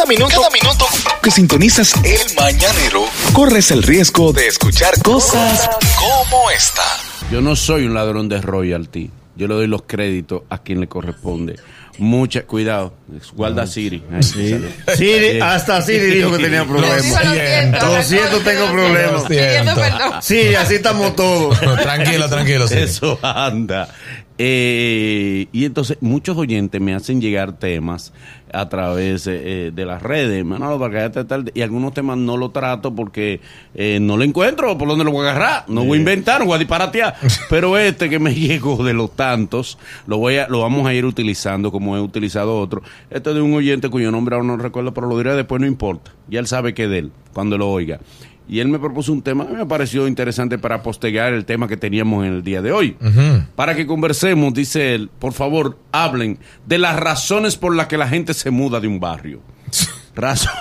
Cada minuto, cada minuto que sintonizas el mañanero, corres el riesgo de escuchar cosas como esta. Yo no soy un ladrón de royalty. Yo le doy los créditos a quien le corresponde. Mucha, cuidado, guarda Siri. Ay, sale. Siri, hasta Siri dijo que tenía problemas. Lo siento, Lo siento, tengo problemas. Sí, así estamos todos. tranquilo, tranquilo. Eso anda. Eh, y entonces muchos oyentes me hacen llegar temas a través eh, de las redes, Manolo, para que haya tal, y algunos temas no lo trato porque eh, no lo encuentro, por dónde lo voy a agarrar, no voy a inventar, no voy a disparatear, pero este que me llegó de los tantos, lo voy a, lo vamos a ir utilizando como he utilizado otro. Este es de un oyente cuyo nombre aún no recuerdo, pero lo diré después, no importa, ya él sabe que es de él, cuando lo oiga. Y él me propuso un tema, mí me pareció interesante para postergar el tema que teníamos en el día de hoy. Para que conversemos, dice él, por favor, hablen de las razones por las que la gente se muda de un barrio. Razón.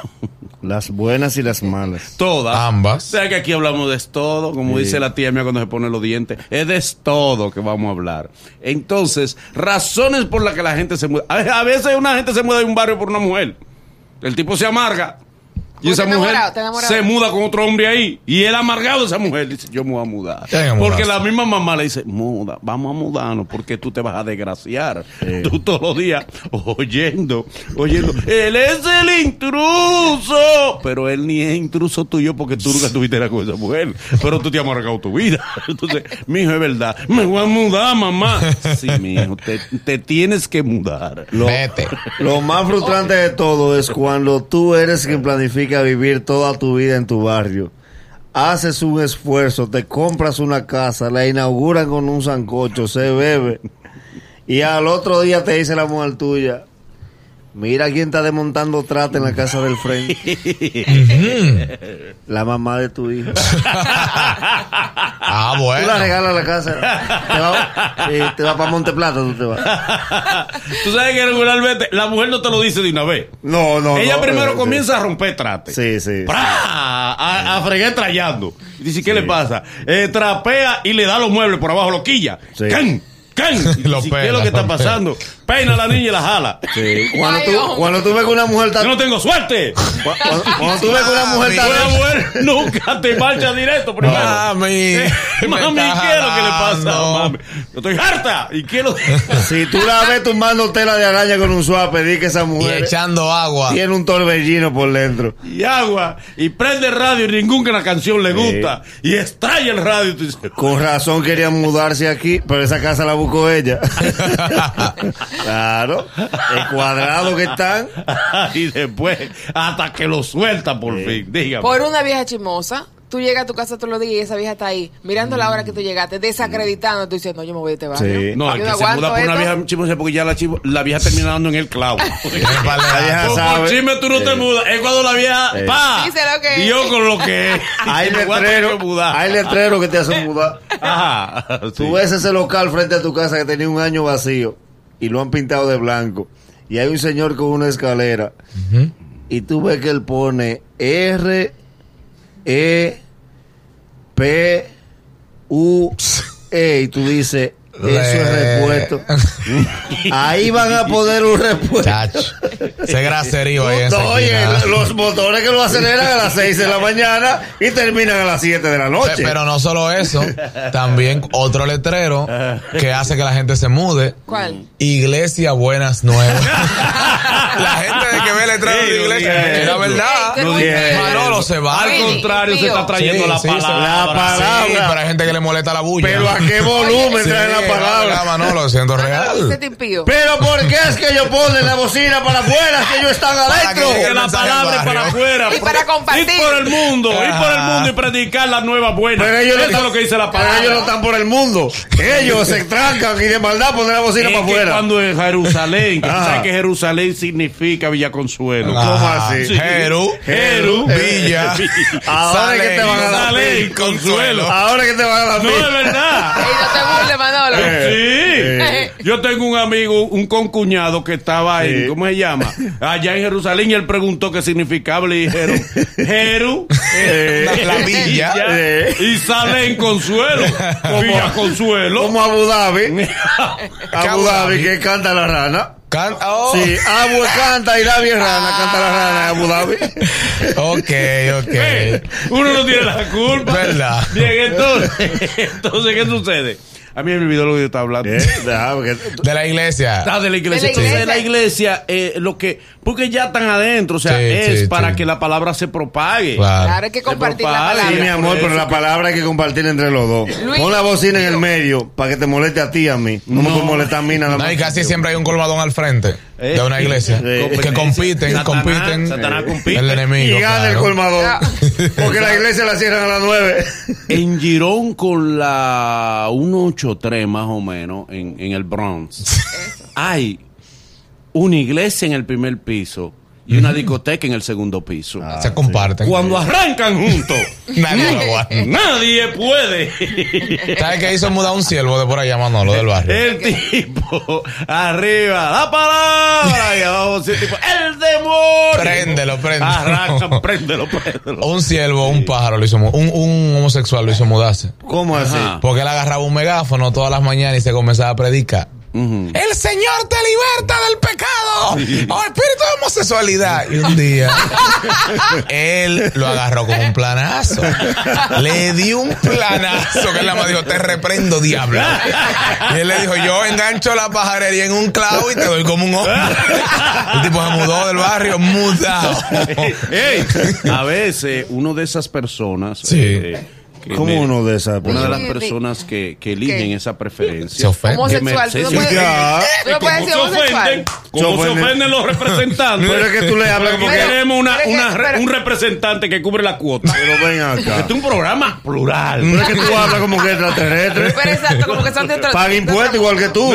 Las buenas y las malas. Todas. Ambas. O sea que aquí hablamos de todo, como dice la tía mía cuando se pone los dientes. Es de todo que vamos a hablar. Entonces, razones por las que la gente se muda. A veces una gente se muda de un barrio por una mujer. El tipo se amarga. Y esa mujer se muda con otro hombre ahí. Y él amargado, esa mujer dice, yo me voy a mudar. Porque la misma mamá le dice, muda, vamos a mudarnos porque tú te vas a desgraciar. Tú todos los días oyendo, oyendo, él es el intruso. Pero él ni es intruso tuyo porque tú nunca estuviste con esa mujer. Pero tú te has amargado tu vida. Entonces, mi hijo, es verdad. Me voy a mudar, mamá. Sí, mi hijo, te, te tienes que mudar. Lo, Vete. lo más frustrante de todo es cuando tú eres quien planifica vivir toda tu vida en tu barrio. Haces un esfuerzo, te compras una casa, la inauguran con un sancocho, se bebe. Y al otro día te dice la mujer tuya, mira quién está desmontando trate en la casa del frente. la mamá de tu hijo. Ah, Tú bueno. la regalas a la casa. Te va, sí, te va para Monteplata, tú te vas. Tú sabes que regularmente la mujer no te lo dice de una vez. No, no. Ella no, primero eh, comienza a romper trate. Sí, sí. ¡Pra! A, a fregar trayando. Y dice, ¿qué le pasa? Eh, trapea y le da los muebles por abajo, lo quilla. Sí. ¡Can! ¿Qué es lo que está pasando? Peina a la niña y la jala. Sí. Cuando, Ay, tú, cuando tú ves que una mujer está. Yo no tengo suerte. cu- Cuando, cuando tú ves que una mujer está. Una mujer nunca te marcha directo primero. Mami. Eh, mami, ¿qué es lo que le pasa? Mami, yo estoy harta. ¿Y qué lo Si tú la ves tumbando tela de araña con un suave, di que esa Y mujer echando agua. tiene un torbellino por dentro. y agua y prende el radio y ninguna canción le gusta y estalla el radio y tú dices Con razón querían mudarse aquí, pero esa casa la buscó ella. claro. El cuadrado que están. y después hasta que lo suelta por fin dígame Por una vieja chismosa, tú llegas a tu casa todos los días y esa vieja está ahí, mirando la hora que tú llegaste, desacreditando, tú diciendo, yo me voy de este barrio. Sí. no, el que se muda por una vieja chismosa porque ya la, chivo- la vieja termina dando en el clavo. La vieja Por- sabe. por chisme tú no te mudas. Es cuando la vieja, Sí. pa, Dice lo que dio con lo que es. Hay Me voy a tener letrero, que mudar. hay letrero que te hacen mudar. Ajá. sí. Tú ves ese local frente a tu casa que tenía un año vacío y lo han pintado de blanco. Y hay un señor con una escalera. Y tú ves que él pone R, E, P, U, E. Y tú dices, eso es repuesto. Ahí van a poner un repuesto. Ese graserío ahí. No, oye, esquina. los motores que lo aceleran a las 6 de la mañana y terminan a las 7 de la noche. Pero no solo eso, también otro letrero que hace que la gente se mude. ¿Cuál? Iglesia Buenas Nuevas. la gente de que ve letrero Sí, de lo iglesia, es la verdad. Manolo se va. Al contrario, se está trayendo Sí, la sí, palabra. la palabra. Sí, pero hay gente que le molesta la bulla. Pero a qué volumen Sí, trae la verdad, palabra. Manolo, siendo real. Pero ¿por qué es que ellos ponen la bocina para afuera que ellos están adentro? que- la palabra para afuera. Y para compartir. Ir por el mundo, ir por el Ajá. mundo y predicar la nueva buena. Pero ellos, no Eso están- es lo que dice la pero palabra. ellos no están por el mundo. Ellos se trancan y de maldad ponen la bocina Es para afuera. cuando en Jerusalén, que tú Ajá. sabes que Jerusalén significa Villa Consuelo. ¿Cómo Ajá. así? Jeru, Jeru, Villa, Ahora es que te van a dar. Consuelo. Ahora que te van a dar No, es verdad. No te burles, Manolo. Sí. Yo tengo un amigo, un concuñado que estaba en, Sí. ¿cómo se llama? Allá en Jerusalén y él preguntó qué significaba. Le dijeron, Jeru, Eh, La- la villa. Eh. y sale en Consuelo. Villa Consuelo. Como Abu Dhabi. ¿Qué Abu Dhabi que canta la rana. Can- oh. Sí, Abu canta y David Rana, canta la rana en Abu Dhabi. Ok, ok. Uno no tiene la culpa. ¿Verdad? Bien, entonces, entonces, ¿qué sucede? A mí me olvidó lo que yo estaba hablando. Eh, De la iglesia. Ah, de la iglesia. De la Entonces, de la iglesia. iglesia, eh, lo que, porque ya están adentro, o sea, Sí, es sí, para sí. que la palabra se propague. Claro. Claro, hay que compartir la propague. Sí, palabra. mi amor, pero la que- palabra hay que compartir entre los dos. Luis- Pon la bocina en el medio para que te moleste a ti y a mí. No, me No. puede molestar a mí nada más. No, y casi siempre hay un colmadón al frente de una iglesia. sí. Que compiten, Satanás, compiten. Satanás compite. El enemigo. Y gana el claro. Ah. Porque la iglesia la cierran a las nueve. En Girón con la 183 más o menos, en, en el Bronx, hay una iglesia en el primer piso y una discoteca en el segundo piso. Ah, Se comparten. Cuando arrancan juntos, Nadie lo aguanta. nadie puede. ¿Sabes qué hizo mudar un siervo de por allá, Manolo, del barrio? El tipo, arriba, la palabra, y abajo, sí, tipo, el demonio. Préndelo, préndelo. Arrancan, préndelo, préndelo. Un siervo, un pájaro lo hizo un, un homosexual lo hizo mudarse. ¿Cómo así? Porque él agarraba un megáfono todas las mañanas y se comenzaba a predicar. El Señor te liberta del pecado. Oh, espíritu de homosexualidad. Y un día, él lo agarró con un planazo. Le dio un planazo que él nada más dijo, te reprendo, diablo. Y él le dijo, yo engancho la pajarería en un clavo y te doy como un hombre. El tipo se mudó del barrio, mudado. A veces, uno de esas personas. Sí. eh, ¿Cómo uno de esas? Una de las personas que, que eligen ¿Qué? esa preferencia. Se ofende. Homosexual. Que Tú no puedes, no puedes ¿Cómo decir se ofenden? homosexual. ¿Cómo Se se los representantes? Pero es que tú le hablas como Porque que... queremos una, que- una pero- un representante que cubre la cuota. Pero ven acá. Este es un programa plural. Pero es que tú hablas como que extraterrestre. Pero exacto, como que son de otro. Paga impuestos igual que tú.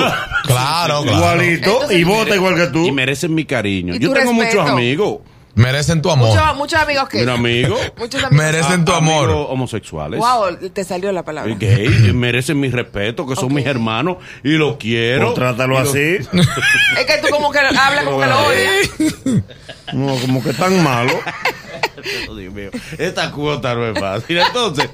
Claro, claro. Igualito. Entonces, y vota igual que Y tú. merecen mi cariño. Y Yo tengo respeto. muchos amigos. Merecen tu amor. Muchos, muchos amigos que. Mira, amigo. Muchos amigos. Merecen tu A- amor. amigos homosexuales. Wow, te salió la palabra. Gay, merecen mi respeto, que son mis hermanos y los quiero. O trátalo así. Es que tú como que hablas como que lo odias. No, como que tan malo. Dios mío, esta cuota no es fácil. Entonces,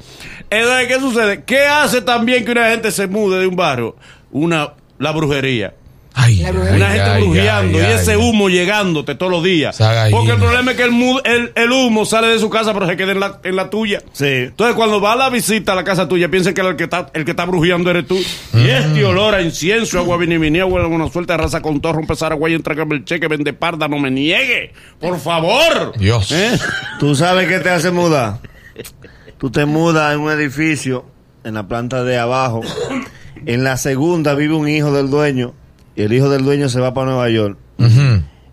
entonces, ¿qué sucede? ¿Qué hace también que una gente se mude de un barrio? Una, la brujería. Ay, La brujería. Una ay, gente ay, brujeando ay, y ese ay. humo llegándote todos los días. Porque el problema es que el, mu- el, el humo sale de su casa, pero se queda en la, en la tuya. Sí. Entonces, cuando va a la visita a la casa tuya, piensa que el que está, el que está brujeando eres tú. Y este olor a incienso, agua viniminí, agua una suelta raza con torro, empezar agua y entregame el cheque, vende parda, no me niegue. Por favor. Dios. ¿Eh? ¿Tú sabes qué te hace mudar? Tú te mudas en un edificio, en la planta de abajo. En la segunda vive un hijo del dueño. Y el hijo del dueño se va para Nueva York.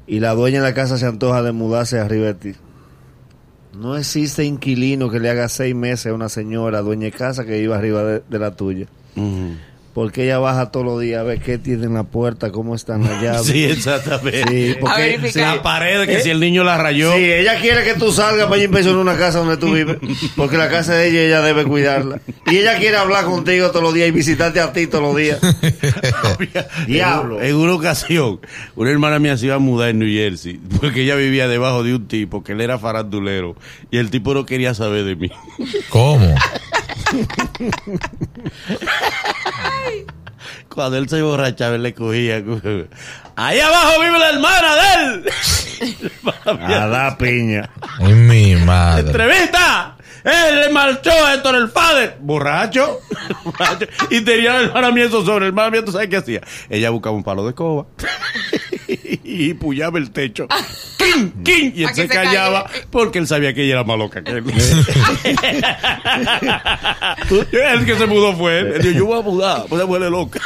Y la dueña de la casa se antoja de mudarse arriba de ti. No existe inquilino que le haga seis meses a una señora dueña de casa que viva arriba de, de la tuya. Porque ella baja todos los días a ver qué tiene en la puerta, cómo están las llaves. Sí, exactamente. Sí, porque- A verificar. La pared, que si el niño la rayó. Sí, ella quiere que tú salgas para inspeccionar una casa donde tú vives, porque la casa de ella ella debe cuidarla. Y ella quiere hablar contigo todos los días y visitarte a ti todos los días. Diablo. En, en una ocasión, una hermana mía se iba a mudar en New Jersey porque ella vivía debajo de un tipo que él era farandulero y el tipo no quería saber de mí. ¿Cómo? Cuando él se borrachaba, él le cogía. Ahí abajo vive la hermana de él. A la piña. Ay, mi madre. ¡Entrevista! Él le marchó a Héctor el Fader, borracho, borracho, y tenía mía eso sobre el ¿tú sabes qué hacía? Ella buscaba un palo de escoba y puñaba el techo. ¡Quin! ¡Quin! Y él se se callaba calle. porque él sabía que ella era más loca que él. el que se mudó fue él. Él dijo, yo voy a mudar, pues se vuelve loca.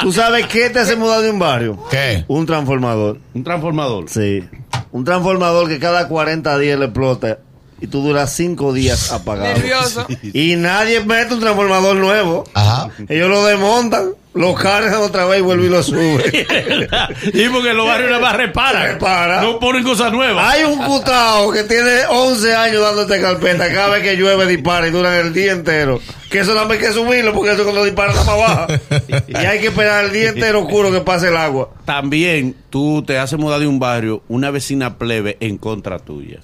¿Tú sabes qué te hace mudar de un barrio? ¿Qué? Un transformador. un transformador. Sí. Un transformador que cada 40 días le explota y tú duras 5 días apagado. Nervioso. Y nadie mete un transformador nuevo. Ajá. Ellos lo desmontan, lo cargan otra vez y vuelven y lo suben. y porque en los barrios nada más reparan. Repara. No ponen cosas nuevas. Hay un cutao que tiene 11 años dándote carpeta. Cada vez que llueve dispara y duran el día entero. Que eso no hay que subirlo porque eso cuando dispara está para abajo. y hay que esperar el día entero oscuro que pase el agua. También tú te haces mudar de un barrio, una vecina plebe en contra tuya.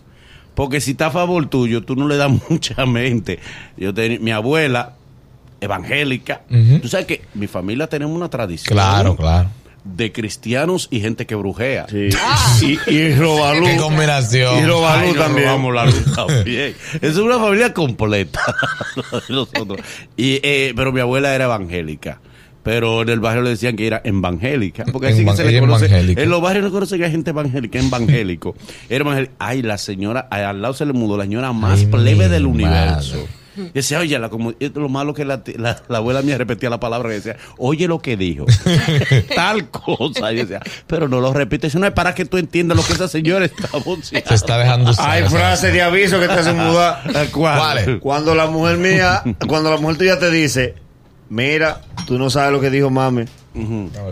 Porque si está a favor tuyo, tú no le das mucha mente. Yo ten- mi abuela, evangélica, Ujú. tú sabes que mi familia tenemos una tradición. Claro, claro. de cristianos y gente que brujea. Sí. Y, y Robalú. Qué combinación. Y Robalú también. robamos la luz también. Es una familia completa. Nosotros. Y, eh, pero mi abuela era evangélica. Pero en el barrio le decían que era evangélica. Porque así que se le conoce. evangélica. En los barrios no conoce que hay gente evangélica, evangélico. Era evangélico. Ay, la señora, al lado se le mudó la señora más Ay, plebe del madre. universo. Y decía, oye, la, como, lo malo que la, la, la abuela mía repetía la palabra y decía, oye lo que dijo. Tal cosa. Y decía, pero no lo repite. Eso no es para que tú entiendas lo que esa señora está Se está dejando usar. Hay frases de aviso que te hacen mudar. ¿Cuáles? Cuando la mujer mía, cuando la mujer tuya te dice, mira, tú no sabes lo que dijo mami,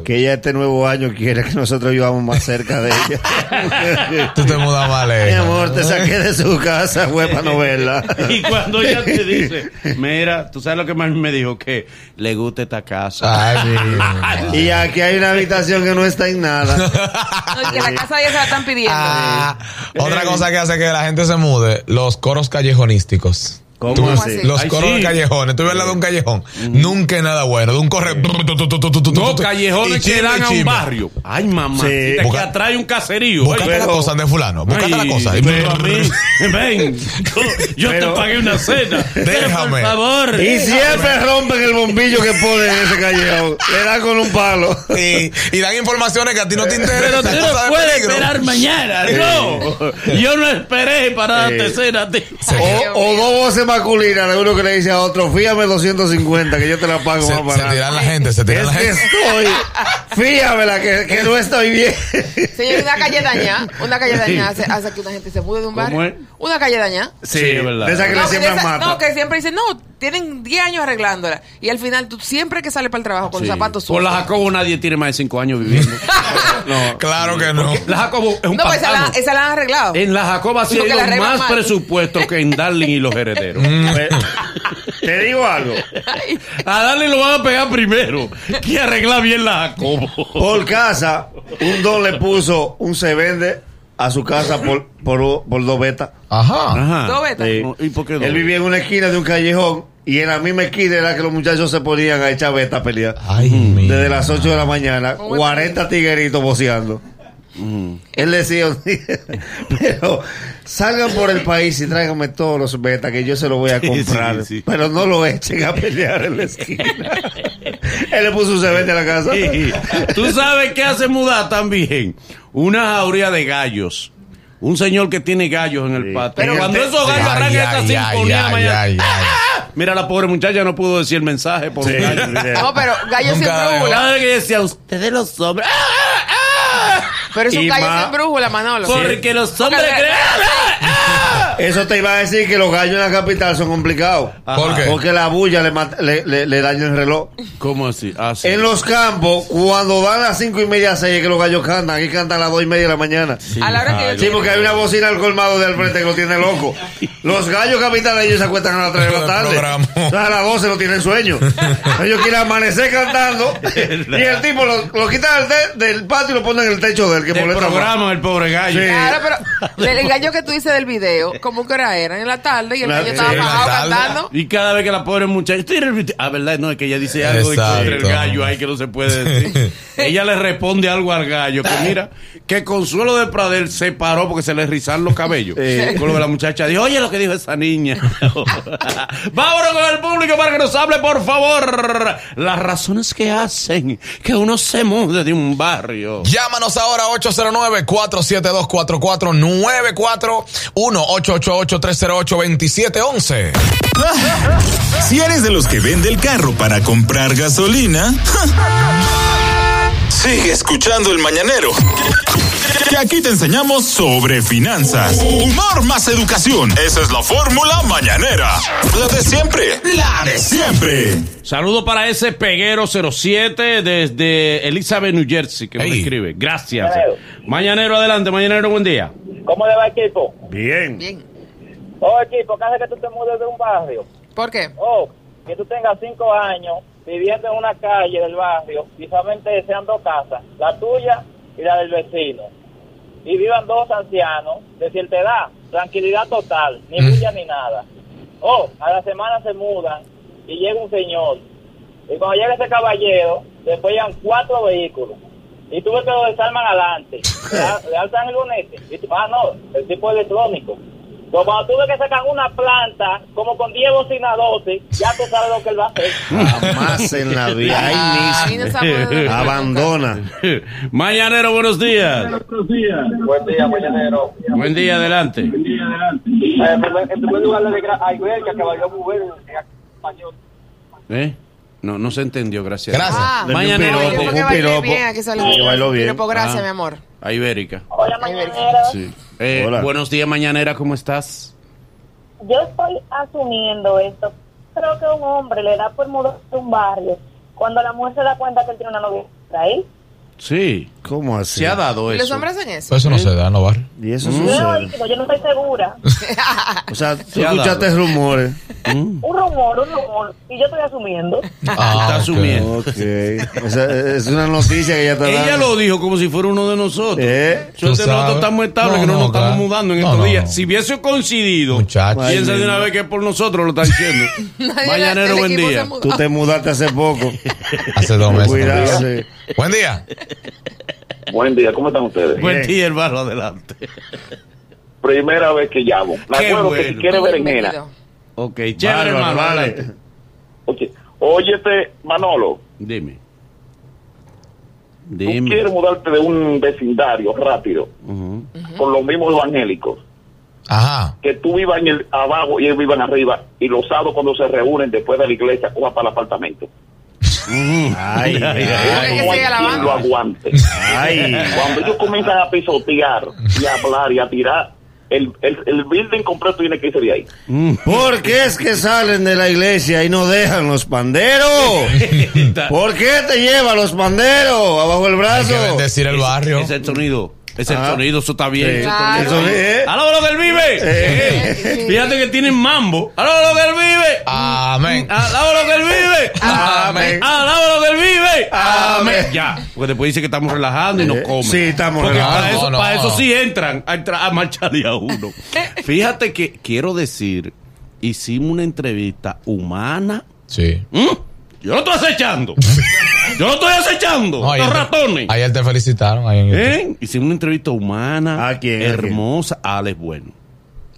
que ella este nuevo año quiere que nosotros vivamos más cerca de ella. Tú te mudas mal, Mi eh. amor, te saqué de su casa, fue para no verla. Y cuando ella te dice, mira, tú sabes lo que más me dijo, que le gusta esta casa. Ay, Y aquí hay una habitación que no está en nada. No, y que la casa ya se la están pidiendo. Ah, otra cosa que hace que la gente se mude, los coros callejonísticos. ¿Cómo así? Los Ay, coros sí. de callejones. Tú ves al lado de un callejón. Nunca es nada bueno. De un corre. No, callejones que dan a un barrio. Ay, mamá, Sí. que Busca- atrae un caserío. Búscate Ay, la cosa de fulano. Búscate la Ay, cosa. Y- pero a mí, ven, yo, Pero- te pagué una cena. Pero Déjame. por favor. Y siempre rompen el bombillo que ponen en ese callejón. Le dan con un palo. y, y dan informaciones que a ti no te interesan. Pero tú no de puedes peligro. esperar mañana, no. Yo no esperé para darte cena a ti. O, o dos voces masculinas de uno que le dice a otro, fíjame 250 que yo te la pago Se, más se tiran la gente, se tiran Es la gente. estoy, fíjamela que, que no estoy bien. Señor, una calle dañada, una calle dañada hace, hace que una gente se mude de un ¿Cómo barrio. Una calle dañada. Sí, es verdad. De esa que No, le esa- mata. no, que siempre dicen, no, tienen 10 años arreglándola. Y al final, tú siempre que sales para el trabajo con Sí. los zapatos Por la sucios. Jacobo nadie tiene más de 5 años viviendo. No. Claro que no. La Jacobo es un No, pues esa la, esa la han arreglado. En la la los arreglan más mal. presupuestos que en Darling y los herederos. Te digo algo. A Darling lo van a pegar primero. Que arregla bien la Jacobo. Por casa, un don le puso un se vende a su casa por, por, por dos betas. Ajá. Ajá. Dos betas. Sí. ¿Y por qué dos? Él vivía en una esquina de un callejón y en la misma esquina era que los muchachos se ponían a echar betas a pelear. Ay, Desde las 8 de la mañana, ¿Cómo 40 tigueritos boceando. Él decía, pero salgan por el país y tráiganme todos los betas que yo se los voy a Sí, comprar. sí, sí. Pero no lo echen a pelear en la esquina. Él le puso un cebete a la casa. Sí. ¿Tú sabes qué hace mudar también? Una jauría de gallos. Un señor que tiene gallos en el Sí. patio. Pero cuando te- esos gallos arrancan esa sinfonía mañana. Mira, la pobre muchacha no pudo decir el mensaje por Sí. los gallos. No, pero gallo sin brújula. Que decía, ustedes los hombres. ¡Ah, ah, ah! Pero es un gallo sin brújula, Manolo. Porque los hombres creen. Eso te iba a decir que los gallos en la capital son complicados. ¿Por qué? Porque la bulla le, mata- le, le- le daña el reloj. ¿Cómo así? Ah, sí. En los campos, cuando dan las cinco y media, seis, es que los gallos cantan. Aquí cantan a las dos y media de la mañana. Sí, A la hora que yo porque hay una bocina al colmado del frente que lo tiene loco. Los gallos capitaleños se acuestan a las 3 de la tarde. A las 12 no tienen sueño. Ellos quieren amanecer cantando. y el tipo lo, lo quita del, te- del patio y lo pone en el techo del que Del molesta programa, el pobre gallo. Sí. Claro, pero el, el gallo que tú dices del video, ¿cómo que hora era? En la tarde y el gallo estaba bajado cantando. Y cada vez que la pobre muchacha, ah, verdad, no, es que ella dice algo y el gallo ahí que no se puede decir. ella le responde algo al gallo, que mira, que Consuelo de Pradel se paró porque se le rizaron los cabellos. Sí. Con lo que la muchacha dijo, oye lo que dijo esa niña. Vámonos con el público para que nos hable, por favor, las razones que hacen que uno se mude de un barrio. Llámanos ahora 809-472-4494 1-888-308-2711. Si eres de los que vende el carro para comprar gasolina, sigue escuchando el mañanero. Que aquí te enseñamos sobre finanzas, humor más educación. Esa es la fórmula mañanera. La de siempre, la de siempre. Saludo para ese peguero 07 desde Elizabeth, New Jersey, que Ey. escribe. Gracias. Mañanero, adelante, mañanero, buen día. ¿Cómo le va equipo? Bien. Bien. Oh, equipo, ¿qué hace que tú te mudes de un barrio? ¿Por qué? Oh, que tú tengas cinco años viviendo en una calle del barrio y solamente sean dos casas, la tuya y la del vecino. Y vivan dos ancianos de cierta edad, tranquilidad total, ni bulla ni nada. Oh, a la semana se mudan y llega un señor. Y cuando llega ese caballero, después llegan cuatro vehículos. y tú ves que lo desarman adelante, le, alzan el bonete, y tú, ah, no, el tipo electrónico. Pero cuando tú ves que sacan una planta, como con 10 bocinas 12, ya tú sabes lo que él va a hacer. Jamás en la vida. Ahí no mismo. Abandona. Mañanero, buenos días. Buen día, mañanero. Buen día, adelante. en primer lugar, le digo a Iberca que valió muy bien en español. ¿Eh? No, no se entendió, gracias. Gracias. Ah, un piropo, un piropo. bien, aquí sale Que bailó bien. Piropo, gracias, Ah. mi amor. A Ibérica. Hola. Sí. Eh, Hola. buenos días, Mañanera, ¿cómo estás? Yo estoy asumiendo esto. Creo que un hombre le da por mudarse a un barrio cuando la mujer se da cuenta que él tiene una novia ahí. Sí. ¿Cómo así? Se ha dado ¿Y eso. los hombres hacen eso? Pues eso no se da, no bar. Y eso Yo, sucede. oído, yo no estoy segura. O sea, tú Se escuchaste rumores. Mm. Un rumor, un rumor. Y yo estoy asumiendo. Ah, Está ok. asumiendo. Ok. Esa es una noticia que ella está dando. Ella lo dijo como si fuera uno de nosotros. ¿Eh? Sabes. nosotros estamos estables, No, que no, no, nos estamos mudando en No, estos no, días. no. Si hubiese coincidido, Muchacho. piensa de una vez que por nosotros lo está diciendo. Mañanero, buen día. Tú te mudaste hace poco. Hace dos meses. Cuidado. sí. Buen día. Buen día, ¿cómo están ustedes? Buen Bien. día, hermano, adelante. Primera vez que llamo. Me Qué acuerdo que bueno. si quiere berenjena. Ok, chévere, hermano. vale. adelante. Óyete, Manolo, Dime. tú Dime. quieres mudarte de un vecindario rápido Ujú. con los mismos evangélicos. Ajá. que tú vivas en el abajo y ellos vivan arriba y los sábados cuando se reúnen después de la iglesia coja para el apartamento. Ay, Porque lo aguante. Cuando ellos comienzan a pisotear y a hablar y a tirar, el, el, el building completo tiene que irse de ahí. ¿Por qué es que salen de la iglesia y no dejan los panderos? ¿Por qué te lleva los panderos abajo el Hay brazo? que bendecir el barrio. Ese sonido. Ese es el Ah. sonido, eso está bien. Sí. Eso está Claro. bien. Eso es, ¿eh? ¡Aló, lo del vive! Eh. Fíjate que tienen mambo. ¡Aló, lo del vive! Amén. ¡Aló, lo del vive! Amén. ¡Aló, lo del vive! Amén. Ya, porque después dice que estamos relajando y nos comen. sí, estamos Porque relajando. Para eso, No, no, para eso no. sí entran a, entrar a marcharle a uno. Fíjate que quiero decir, hicimos una entrevista humana. Sí. ¿Mm? Yo lo estoy acechando. Yo lo estoy acechando. No, los ayer, ratones. te, ayer te felicitaron. Ahí en YouTube. ¿Eh? Hicimos una entrevista humana, ¿A quién? ¿A hermosa, a Alex Bueno.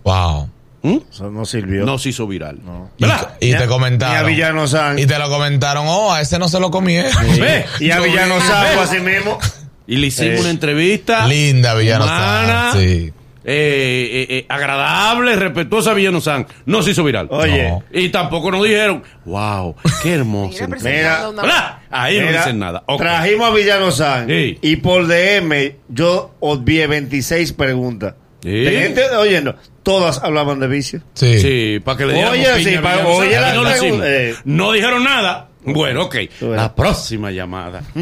Wow. ¿Mm? Eso no sirvió. No se hizo viral. Y, ¿Verdad? y te comentaron. ni a Villano San. Y te lo comentaron. Oh, a ese no se lo comieron. Y a Villano vi- San ve. fue así mismo. Y le hicimos una entrevista. Linda Villano humana, San, sí. Eh, eh, eh, agradable, respetuosa Villano San. No se hizo viral. Oye, No. Y tampoco nos dijeron, wow, qué hermosa. Mira, entrevista". presentando una- ¿Verdad? Ahí no dicen nada. Trajimos a Villano San. Sí. Y por DM yo obvié 26 preguntas. Sí. Gente oyendo. Todas hablaban de vicio. Sí. Sí, para que le diéramos Oye, sí, oye, la no pregunta, eh. No dijeron nada. Bueno, ok. La próxima llamada.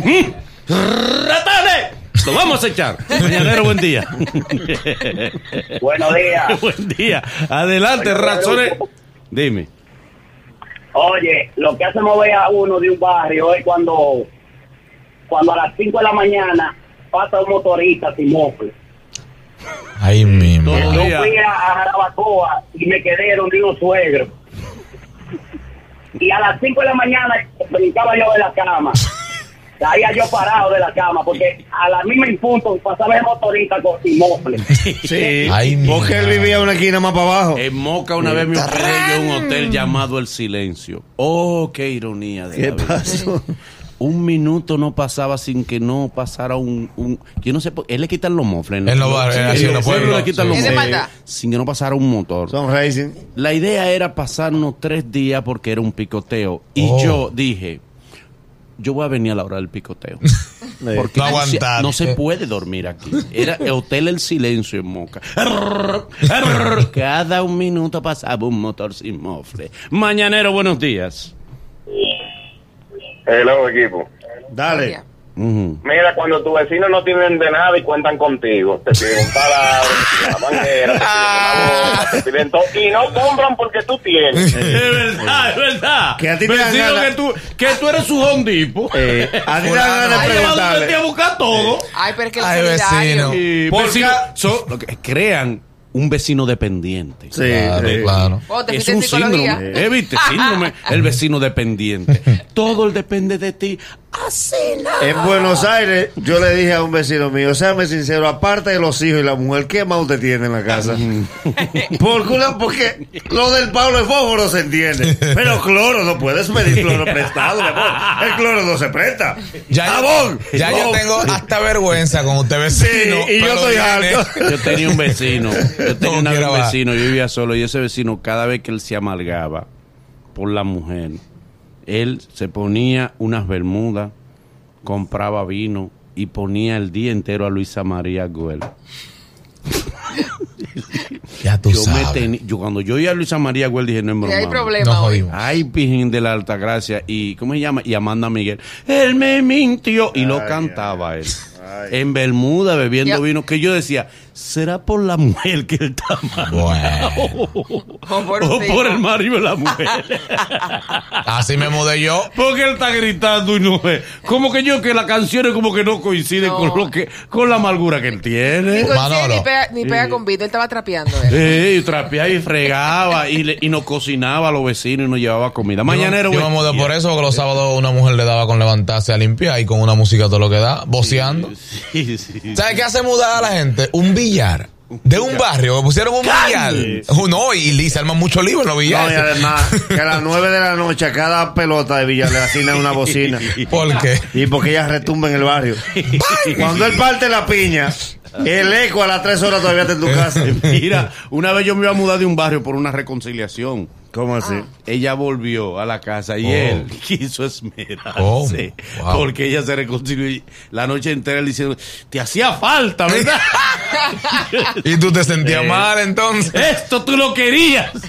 Mm. Vamos a echar. Mañanero, buen día. Buenos días. buen día. Adelante, razones. Dime. Oye, lo que hace mover a uno de un barrio es cuando, cuando a las 5 de la mañana pasa un motorista sin mofle. Mismo. Todo Yo fui a, a Jarabacoa y me quedé donde unos suegros. Y a las 5 de la mañana brincaba yo de la cama. Caía yo parado de la cama porque a la misma punto pasaba el motorista con sin mofle. Sí. Ay, porque él vivía una esquina más para abajo. En Moca una vez me hospedé yo en un hotel llamado El Silencio. Oh, qué ironía de ¿Qué la vida. pasó? Un minuto no pasaba sin que no pasara un... un yo no sé, él le quitan los mofles. En los bares, en los los pueblos pueblos, le quitan sí. los mofles. Sin que no pasara un motor. Son racing. La idea era pasarnos tres días porque era un picoteo. Y Oh. yo dije, yo voy a venir a la hora del picoteo. Porque No aguantaste. no se puede dormir aquí. Era el Hotel El Silencio en Moca. Cada un minuto pasaba un motor sin mofle. Mañanero, buenos días. Hello, equipo. Dale. Ujú. Mira, cuando tus vecinos no tienen de nada y cuentan contigo, te piden un taladro, te piden una manguera, te piden una boca, te piden todo, y no compran porque tú tienes. Es verdad, es verdad. Que a ti te dan Vecino, ganas- que tú, que tú eres su hondipo. Eh, a ti te dan ganas de preguntarle. a buscar todo. Ay, pero es que el Ay, vecino. Y Por vecino- son- lo que- crean un vecino dependiente. Sí, Claro, sí. claro. Oh, te Es un síndrome. ¿Eh, viste? Síndrome. El vecino dependiente. Todo el depende de ti. En Buenos Aires, yo le dije a un vecino mío, séame sincero, aparte de los hijos y la mujer, ¿qué más usted tiene en la casa? porque, lo del Pablo de fósforo se entiende. Pero cloro, no puedes pedir cloro prestado, mi amor. El cloro no se presta. Ya, ¡Jabón! ya yo tengo hasta vergüenza con usted vecino. Sí, y yo estoy harto. Yo tenía un vecino, yo tenía un vecino, yo vivía solo y ese vecino cada vez que él se amargaba por la mujer, él se ponía unas bermudas, compraba vino y ponía el día entero a Luisa María Güell. Ya tú Yo, me sabes. teni- yo cuando yo oí a Luisa María Güell dije, no es Y hay broma. problema hoy. Ay, Pijín de la Alta Gracia. ¿Y cómo se llama? Y Amanda Miguel. Él me mintió. Y lo Ay, cantaba él. ay. En Bermuda, bebiendo Ya. vino. Que yo decía, ¿será por la mujer que él está mal? Bueno. O por o el marido de la mujer. Así me mudé yo. Porque él está gritando y no es. Como que yo, que las canciones como que no coinciden No. con lo que, con la amargura que él Ni tiene. coincide Manolo. ni pega, ni pega con Vito, él estaba trapeando. él. Sí, y trapeaba y fregaba y, le- y nos cocinaba a los vecinos y nos llevaba comida. Mañanero, Yo me buen mudé por eso, porque los sábados una mujer le daba con levantarse a limpiar y con una música todo lo que da, voceando. Sí, sí. ¿Sabes qué hace mudar a la gente? Un billar. De un barrio, pusieron un billar. Uh, No, y Lee se arman mucho lío en los No, y billares. además, que a las 9 de la noche a cada pelota de Villa le asignan una bocina. ¿Por qué? Y porque ella retumba en el barrio. Cuando él parte la piña, el eco a las 3 horas todavía está en tu casa. Mira, una vez yo me iba a mudar de un barrio por una reconciliación. ¿Cómo así? Ella volvió a la casa y Oh. él quiso esmerarse. Oh, wow. Porque ella se reconcilió y la noche entera le diciendo, te hacía falta, ¿verdad? Y tú te sentías Eh. mal entonces. Esto tú lo querías.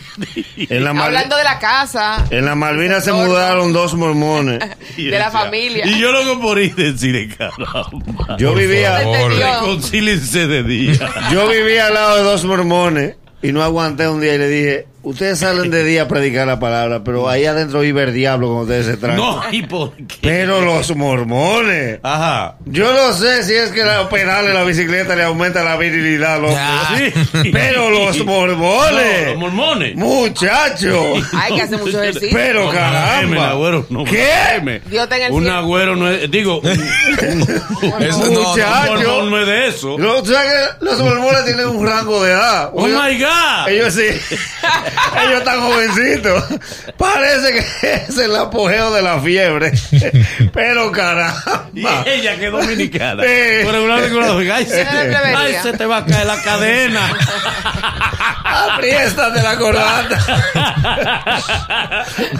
En la, Mal- Hablando de la casa, en la Malvinas se mudaron dos mormones. De la familia. Y yo lo que por ir decirle, caramba. Yo vivía. Reconcílense de día. yo vivía al lado de dos mormones y no aguanté un día y le dije, ustedes salen de día a predicar la palabra, pero ahí adentro vive el diablo cuando ustedes se traen. No, ¿y por qué? Pero los mormones. Ajá. Yo no sé si es que los pedales de la bicicleta le aumenta la virilidad, loco. Sí. Pero los No, mormones. los mormones. Muchachos. hay que hacer mucho ejercicio. Pero No, caramba. agüero, no, ¿Qué? Dios en el Un cielo. agüero no es, digo, un, Eso no, no. Muchacho. un mormón no es de eso. No, ¿tú sabes que los mormones tienen un rango de edad? Oh my God. Ellos sí. Ellos están jovencitos. Parece que es el apogeo de la fiebre. Pero Y caramba. ella que es dominicana. Sí. Pero una ay, se, ay, se te va a caer la cadena. Apriéstate la corbata.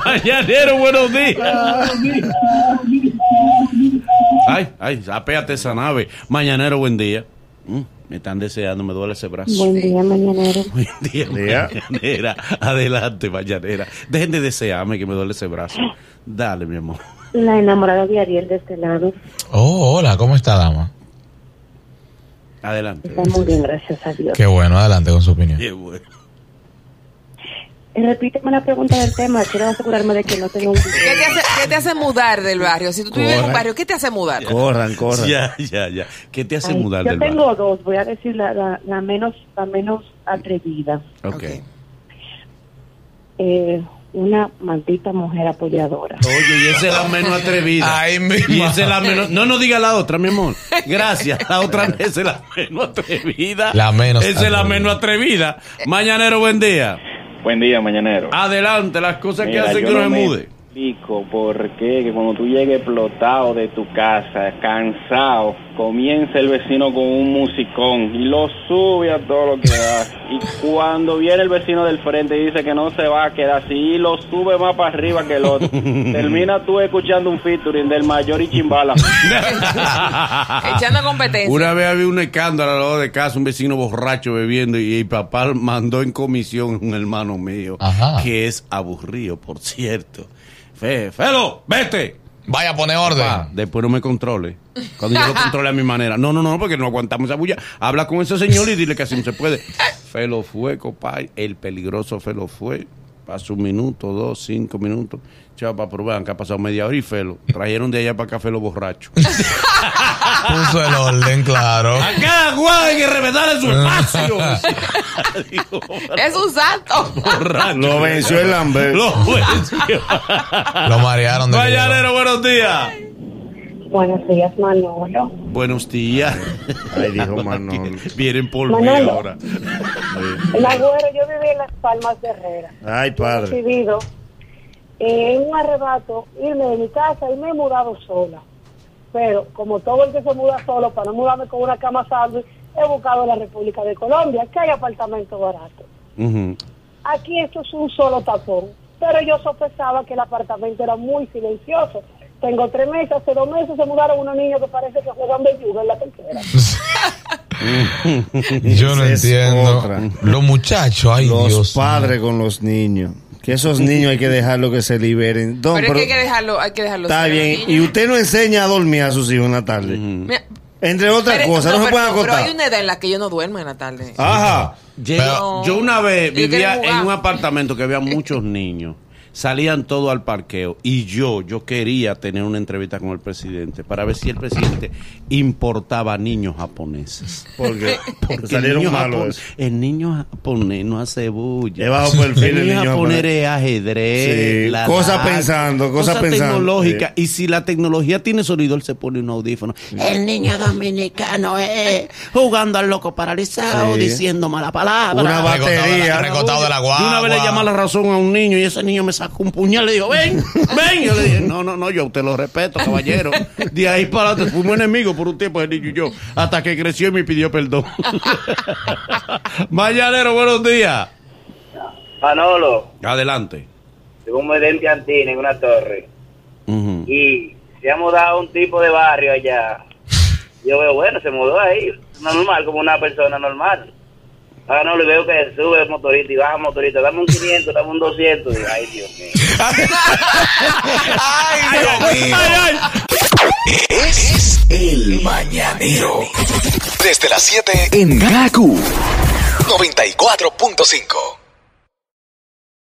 Mañanero, buenos días. Ay, ay, apéate esa nave. Mañanero, buen día. Mm, me están deseando, me duele ese brazo. Buen día, mañanero. Buen Día. mañanera. Adelante, mañanera. Dejen de desearme que me duele ese brazo. Dale, mi amor. La enamorada de Ariel de este lado. Oh, hola, ¿cómo está, dama? Adelante. Está muy bien, gracias a Dios. Qué bueno, adelante con su opinión. Qué bueno. Eh, Repíteme la pregunta del tema. Quiero asegurarme de que no tengo un... ¿Qué te, hace, qué te hace mudar del barrio? Si tú, tú vives en un barrio, ¿qué te hace mudar? Corran, corran. Ya, ya, ya. ¿Qué te hace Ay, mudar yo del tengo barrio? dos. Voy a decir la, la, la menos la menos atrevida. Ok. Ok. Eh, una maldita mujer apoyadora. Oye, y esa es la menos atrevida. Ay, mi Y esa es la menos. No, no diga la otra, mi amor. Gracias. La otra esa es la menos atrevida. La menos Esa es la menos atrevida. Mañanero, buen día. Buen día, mañanero. Adelante, las cosas que hacen que no me mude. Explico por qué que cuando tú llegues explotado de tu casa, cansado, comienza el vecino con un musicón y lo sube a todo lo que da. Y cuando viene el vecino del frente y dice que no se va a quedar así, y lo sube más para arriba que el otro. Termina tú escuchando un featuring del mayor y chimbala. Echando competencia. Una vez había un escándalo al lado de casa, un vecino borracho bebiendo y el papá mandó en comisión un hermano mío Ajá. que es aburrido, por cierto. Fe, Felo, vete. Vaya a poner orden. Después no me controle. Cuando yo lo controle a mi manera. No, no, no, porque no aguantamos esa bulla. Habla con ese señor y dile que así no se puede. Felo fue, compadre. El peligroso Felo fue. Pasó un minuto, dos, cinco minutos. Chao, para probar, que ha pasado media hora y Felo. Trajeron de allá para acá Felo borracho. Puso el orden, claro. Acá, guay, hay que reventar en su espacio. Es un santo. Lo venció el Lambert. Lo venció. Lo marearon de Mañanero, buenos días. Buenos días, Manolo. Buenos días. Ay, dijo Manolo. Vienen por mí ahora. El agüero, yo viví en Las Palmas de Herrera. Ay, He padre. decidido eh, en un arrebato irme de mi casa y me he mudado sola. Pero como todo el que se muda solo, para no mudarme con una cama sándwich, he buscado en la República de Colombia, que hay apartamentos baratos. Aquí esto es un solo tapón, pero yo sospechaba que el apartamento era muy silencioso. Tengo tres meses, hace dos meses se mudaron unos niños que parece que juegan belluga en la tercera. Yo no entiendo. otra. Los muchachos, ay los Dios. padres con los niños. Que esos niños hay que dejarlo que se liberen. Don, pero, es pero que hay que dejarlo, hay que dejarlo. está bien. Y usted no enseña a dormir a sus hijos en la tarde. Mira, Entre otras pero- cosas, no, se pero- pueden Pero acostar. hay una edad en la que yo no duermo en la tarde. Ajá. Yo, yo una vez vivía en un apartamento que había muchos niños. Salían todos al parqueo y yo, yo quería tener una entrevista con el presidente para ver si el presidente importaba niños japoneses. Porque, Porque salieron el niño, eso. el niño japonés no hace bulla. Es bajo perfil el el niño japonés es ajedrez. Sí, cosas pensando, cosas pensando, tecnológicas. sí. Y si la tecnología tiene sonido, él se pone un audífono. El niño dominicano es jugando al loco paralizado, diciendo mala palabra. Una Recotado de batería. la- recotado de la guagua. Yo una vez le llamé la razón a un niño y ese niño me sacó un puñal y le dijo, ven, ven. Yo le dije, no, no, no, yo usted lo respeto, caballero. De ahí para adelante fuimos enemigos por un tiempo el niño y yo, hasta que creció y me pidió perdón. Mañanero, buenos días. Manolo, Adelante. según Medente Antini en una torre, y se ha mudado un tipo de barrio allá. Yo veo, bueno, se mudó ahí, normal, como una persona normal. Ahora no le veo que sube el motorista y baja el motorista, dame un 500, dame un 200. Y, ay, Dios mío. Ay, Dios mío. Es el mañanero. Desde las 7 en Gaku 94.5.